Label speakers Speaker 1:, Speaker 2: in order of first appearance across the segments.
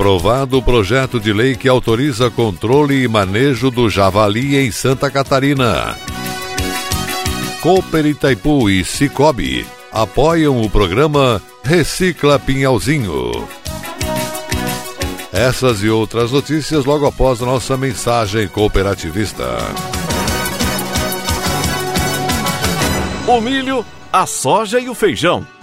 Speaker 1: Aprovado o projeto de lei que autoriza controle e manejo do javali em Santa Catarina. Cooper Itaipu e Cicobi apoiam o programa Recicla Pinhalzinho. Essas e outras notícias logo após nossa mensagem cooperativista.
Speaker 2: O milho, a soja e o feijão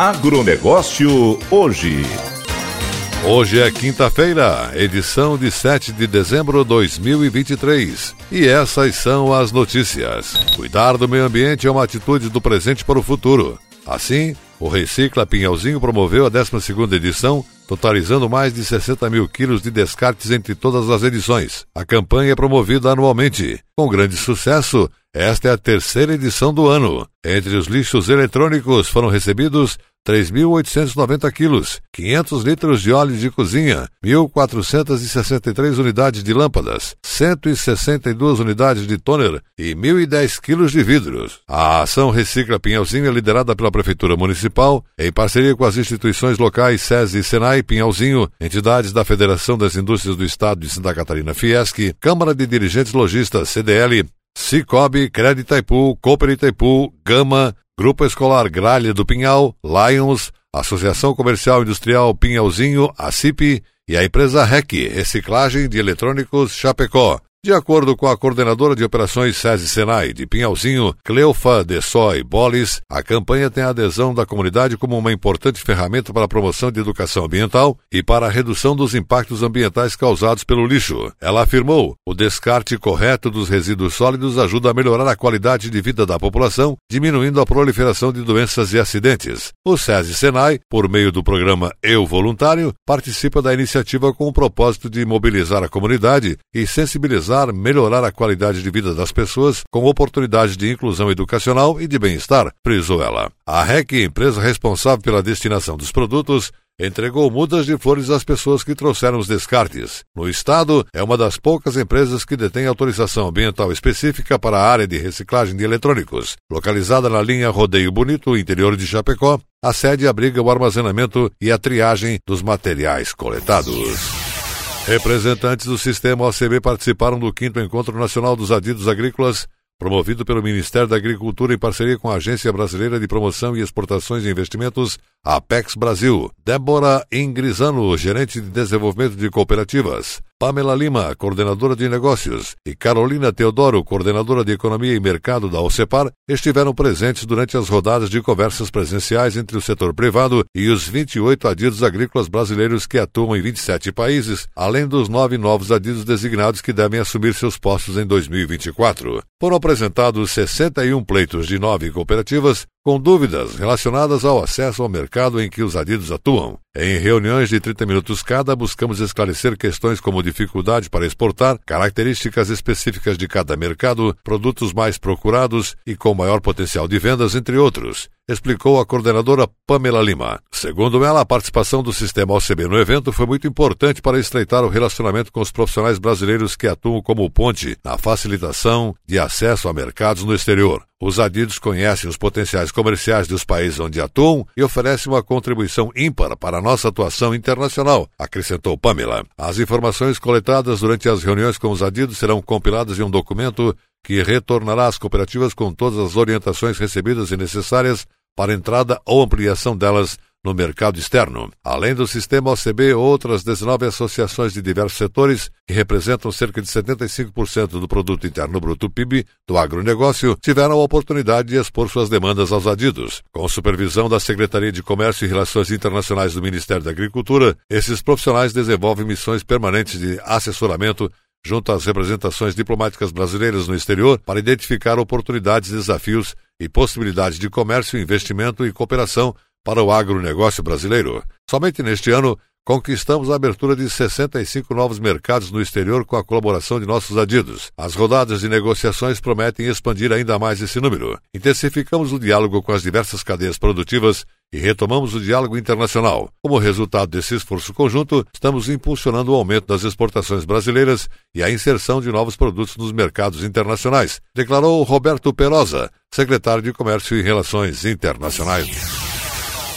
Speaker 3: Agronegócio hoje.
Speaker 1: Hoje é quinta-feira, edição de 7 de dezembro de 2023. E essas são as notícias. Cuidar do meio ambiente é uma atitude do presente para o futuro. Assim, o Recicla Pinhalzinho promoveu a 12ª edição, totalizando mais de 60 mil quilos de descartes entre todas as edições. A campanha é promovida anualmente. Com grande sucesso, esta é a terceira edição do ano. Entre os lixos eletrônicos foram recebidos 3.890 quilos, 500 litros de óleo de cozinha, 1.463 unidades de lâmpadas, 162 unidades de toner e 1.010 quilos de vidros. A ação Recicla Pinhalzinho é liderada pela Prefeitura Municipal, em parceria com as instituições locais SESI e Senai Pinhalzinho, entidades da Federação das Indústrias do Estado de Santa Catarina Fiesc, Câmara de Dirigentes Logistas CDL, Cicobi, Crédito Itaipu, Cooper Itaipu, Gama, Grupo Escolar Gralha do Pinhal, Lions, Associação Comercial Industrial Pinhalzinho, a CIP e a empresa REC, Reciclagem de Eletrônicos Chapecó. De acordo com a coordenadora de operações SESI Senai de Pinhalzinho, Cleofa de Soy Bolis, a campanha tem a adesão da comunidade como uma importante ferramenta para a promoção de educação ambiental e para a redução dos impactos ambientais causados pelo lixo. Ela afirmou: o descarte correto dos resíduos sólidos ajuda a melhorar a qualidade de vida da população, diminuindo a proliferação de doenças e acidentes. O SESI Senai, por meio do programa Eu Voluntário, participa da iniciativa com o propósito de mobilizar a comunidade e sensibilizar melhorar a qualidade de vida das pessoas com oportunidades de inclusão educacional e de bem-estar, frisou ela. A REC, empresa responsável pela destinação dos produtos, entregou mudas de flores às pessoas que trouxeram os descartes. No estado, é uma das poucas empresas que detém autorização ambiental específica para a área de reciclagem de eletrônicos. Localizada na linha Rodeio Bonito, interior de Chapecó, a sede abriga o armazenamento e a triagem dos materiais coletados. Representantes do sistema OCB participaram do 5 Encontro Nacional dos Adidos Agrícolas, promovido pelo Ministério da Agricultura em parceria com a Agência Brasileira de Promoção e Exportações e Investimentos, Apex Brasil. Débora Ingrisano, gerente de desenvolvimento de cooperativas. Pamela Lima, coordenadora de negócios, e Carolina Teodoro, coordenadora de economia e mercado da OCEPAR, estiveram presentes durante as rodadas de conversas presenciais entre o setor privado e os 28 adidos agrícolas brasileiros que atuam em 27 países, além dos nove novos adidos designados que devem assumir seus postos em 2024. Foram apresentados 61 pleitos de nove cooperativas, com dúvidas relacionadas ao acesso ao mercado em que os adidos atuam. Em reuniões de 30 minutos cada, buscamos esclarecer questões como dificuldade para exportar, características específicas de cada mercado, produtos mais procurados e com maior potencial de vendas, entre outros. Explicou a coordenadora Pamela Lima. Segundo ela, a participação do sistema OCB no evento foi muito importante para estreitar o relacionamento com os profissionais brasileiros que atuam como ponte na facilitação de acesso a mercados no exterior. Os adidos conhecem os potenciais comerciais dos países onde atuam e oferecem uma contribuição ímpar para a nossa atuação internacional, acrescentou Pamela. As informações coletadas durante as reuniões com os adidos serão compiladas em um documento que retornará às cooperativas com todas as orientações recebidas e necessárias para entrada ou ampliação delas no mercado externo. Além do sistema OCB, outras 19 associações de diversos setores, que representam cerca de 75% do produto interno bruto PIB do agronegócio, tiveram a oportunidade de expor suas demandas aos adidos. Com supervisão da Secretaria de Comércio e Relações Internacionais do Ministério da Agricultura, esses profissionais desenvolvem missões permanentes de assessoramento junto às representações diplomáticas brasileiras no exterior para identificar oportunidades, desafios e possibilidades de comércio, investimento e cooperação para o agronegócio brasileiro. Somente neste ano, conquistamos a abertura de 65 novos mercados no exterior com a colaboração de nossos adidos. As rodadas de negociações prometem expandir ainda mais esse número. Intensificamos o diálogo com as diversas cadeias produtivas e retomamos o diálogo internacional. Como resultado desse esforço conjunto, estamos impulsionando o aumento das exportações brasileiras e a inserção de novos produtos nos mercados internacionais, declarou Roberto Perosa, secretário de Comércio e Relações Internacionais.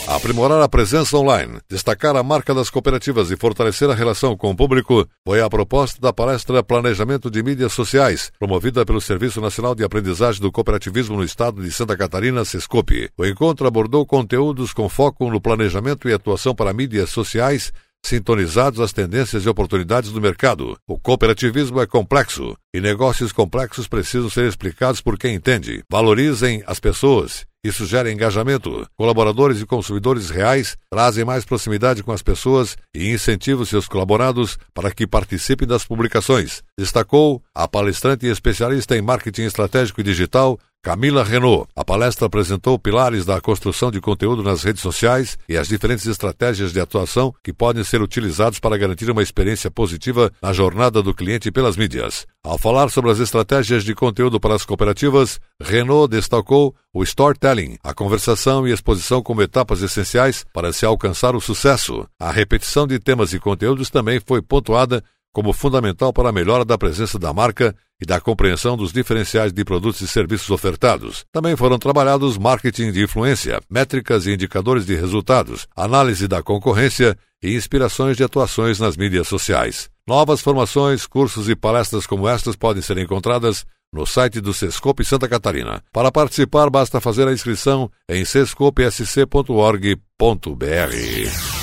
Speaker 1: Aprimorar a presença online, destacar a marca das cooperativas e fortalecer a relação com o público foi a proposta da palestra Planejamento de Mídias Sociais, promovida pelo Serviço Nacional de Aprendizagem do Cooperativismo no Estado de Santa Catarina, Sescope. O encontro abordou conteúdos com foco no planejamento e atuação para mídias sociais, sintonizados às tendências e oportunidades do mercado. O cooperativismo é complexo e negócios complexos precisam ser explicados por quem entende. Valorizem as pessoas isso gera engajamento. Colaboradores e consumidores reais trazem mais proximidade com as pessoas e incentivam seus colaborados para que participem das publicações. Destacou a palestrante e especialista em marketing estratégico e digital, Camila Renault. A palestra apresentou pilares da construção de conteúdo nas redes sociais e as diferentes estratégias de atuação que podem ser utilizados para garantir uma experiência positiva na jornada do cliente pelas mídias. Ao falar sobre as estratégias de conteúdo para as cooperativas, Renault destacou o storytelling, a conversação e exposição como etapas essenciais para se alcançar o sucesso. A repetição de temas e conteúdos também foi pontuada como fundamental para a melhora da presença da marca e da compreensão dos diferenciais de produtos e serviços ofertados. Também foram trabalhados marketing de influência, métricas e indicadores de resultados, análise da concorrência e inspirações de atuações nas mídias sociais. Novas formações, cursos e palestras como estas podem ser encontradas no site do Sescope Santa Catarina. Para participar, basta fazer a inscrição em sescopesc.org.br.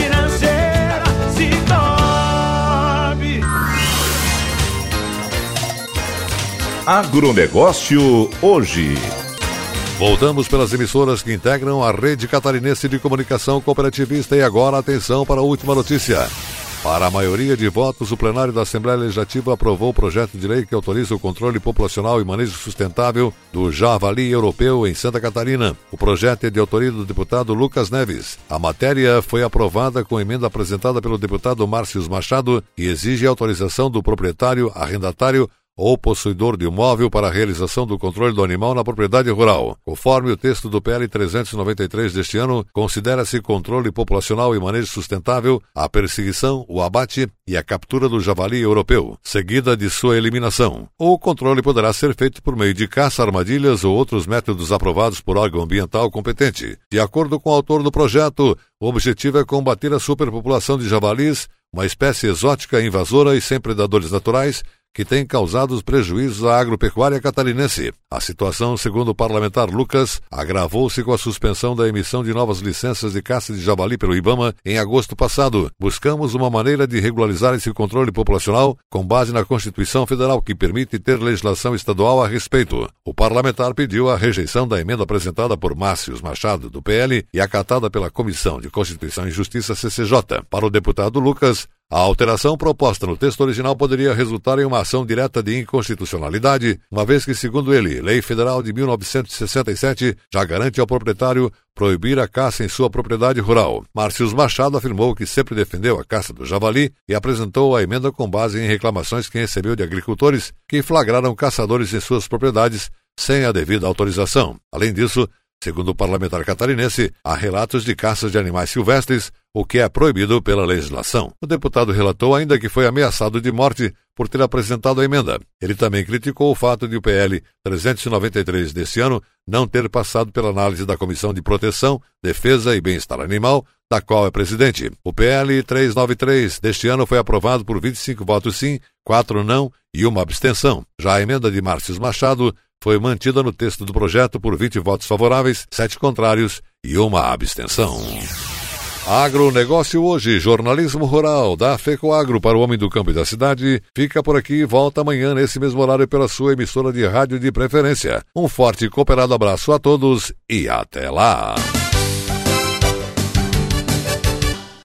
Speaker 3: Agronegócio hoje.
Speaker 1: Voltamos pelas emissoras que integram a rede catarinense de comunicação cooperativista e agora atenção para a última notícia. Para a maioria de votos, o plenário da Assembleia Legislativa aprovou o projeto de lei que autoriza o controle populacional e manejo sustentável do javali europeu em Santa Catarina. O projeto é de autoria do deputado Lucas Neves. A matéria foi aprovada com emenda apresentada pelo deputado Márcio Machado e exige autorização do proprietário, arrendatário ou possuidor de imóvel para a realização do controle do animal na propriedade rural. Conforme o texto do PL 393 deste ano, considera-se controle populacional e manejo sustentável a perseguição, o abate e a captura do javali europeu, seguida de sua eliminação. O controle poderá ser feito por meio de caça, armadilhas ou outros métodos aprovados por órgão ambiental competente. De acordo com o autor do projeto, o objetivo é combater a superpopulação de javalis, uma espécie exótica, invasora e sem predadores naturais, que tem causado prejuízos à agropecuária catarinense. A situação, segundo o parlamentar Lucas, agravou-se com a suspensão da emissão de novas licenças de caça de javali pelo IBAMA em agosto passado. Buscamos uma maneira de regularizar esse controle populacional com base na Constituição Federal que permite ter legislação estadual a respeito. O parlamentar pediu a rejeição da emenda apresentada por Márcios Machado, do PL, e acatada pela Comissão de Constituição e Justiça CCJ. Para o deputado Lucas, a alteração proposta no texto original poderia resultar em uma ação direta de inconstitucionalidade, uma vez que, segundo ele, Lei Federal de 1967 já garante ao proprietário proibir a caça em sua propriedade rural. Márcios Machado afirmou que sempre defendeu a caça do javali e apresentou a emenda com base em reclamações que recebeu de agricultores que flagraram caçadores em suas propriedades sem a devida autorização. Além disso, Segundo o parlamentar catarinense, há relatos de caças de animais silvestres, o que é proibido pela legislação. O deputado relatou ainda que foi ameaçado de morte por ter apresentado a emenda. Ele também criticou o fato de o PL 393 deste ano não ter passado pela análise da Comissão de Proteção, Defesa e Bem-Estar Animal, da qual é presidente. O PL 393 deste ano foi aprovado por 25 votos sim, 4 não e uma abstenção. Já a emenda de Márcio Machado foi mantida no texto do projeto por 20 votos favoráveis, 7 contrários e uma abstenção. Agronegócio hoje, jornalismo rural da FECOAGro para o homem do campo e da cidade. Fica por aqui e volta amanhã nesse mesmo horário pela sua emissora de rádio de preferência. Um forte e cooperado abraço a todos e até lá.